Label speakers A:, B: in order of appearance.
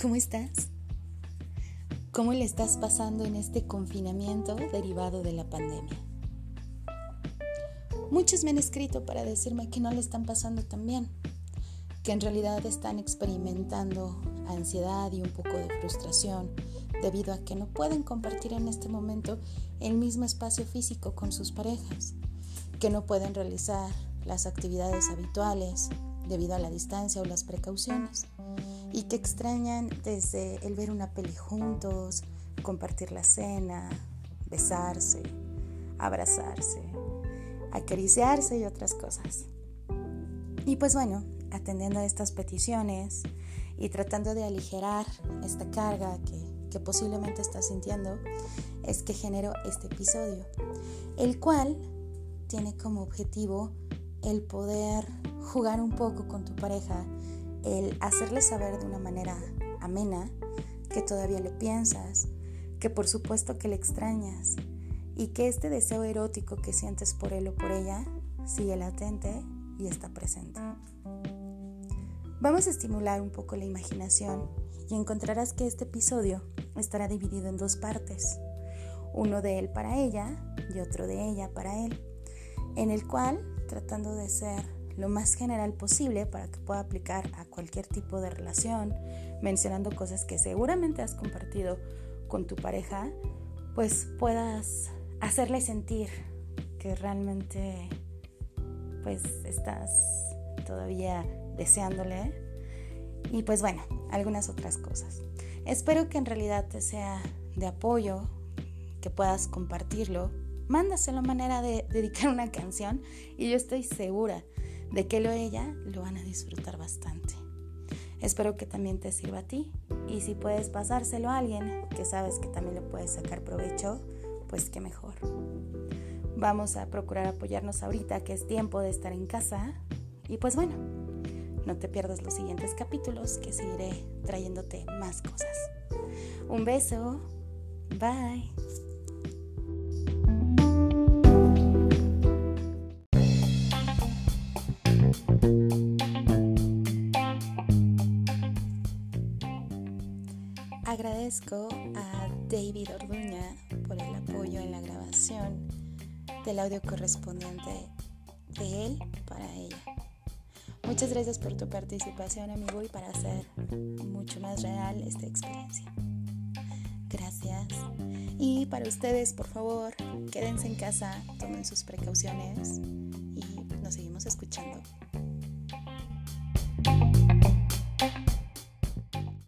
A: ¿Cómo estás? ¿Cómo le estás pasando en este confinamiento derivado de la pandemia? Muchos me han escrito para decirme que no le están pasando tan bien, que en realidad están experimentando ansiedad y un poco de frustración debido a que no pueden compartir en este momento el mismo espacio físico con sus parejas, que no pueden realizar las actividades habituales debido a la distancia o las precauciones y que extrañan desde el ver una peli juntos, compartir la cena, besarse, abrazarse, acariciarse y otras cosas. Y pues bueno, atendiendo a estas peticiones y tratando de aligerar esta carga que, que posiblemente estás sintiendo, es que genero este episodio, el cual tiene como objetivo el poder jugar un poco con tu pareja, el hacerle saber de una manera amena que todavía le piensas, que por supuesto que le extrañas y que este deseo erótico que sientes por él o por ella sigue latente y está presente. Vamos a estimular un poco la imaginación y encontrarás que este episodio estará dividido en dos partes, uno de él para ella y otro de ella para él, en el cual, tratando de ser lo más general posible para que pueda aplicar a cualquier tipo de relación, mencionando cosas que seguramente has compartido con tu pareja, pues puedas hacerle sentir que realmente pues estás todavía deseándole y pues bueno, algunas otras cosas. Espero que en realidad te sea de apoyo, que puedas compartirlo. Mándaselo a manera de dedicar una canción y yo estoy segura de que él o ella lo van a disfrutar bastante. Espero que también te sirva a ti y si puedes pasárselo a alguien que sabes que también le puedes sacar provecho, pues qué mejor. Vamos a procurar apoyarnos ahorita que es tiempo de estar en casa y pues bueno, no te pierdas los siguientes capítulos que seguiré trayéndote más cosas. Un beso, bye. Agradezco a David Orduña por el apoyo en la grabación del audio correspondiente de él para ella. Muchas gracias por tu participación, amigo, y para hacer mucho más real esta experiencia. Gracias. Y para ustedes, por favor, quédense en casa, tomen sus precauciones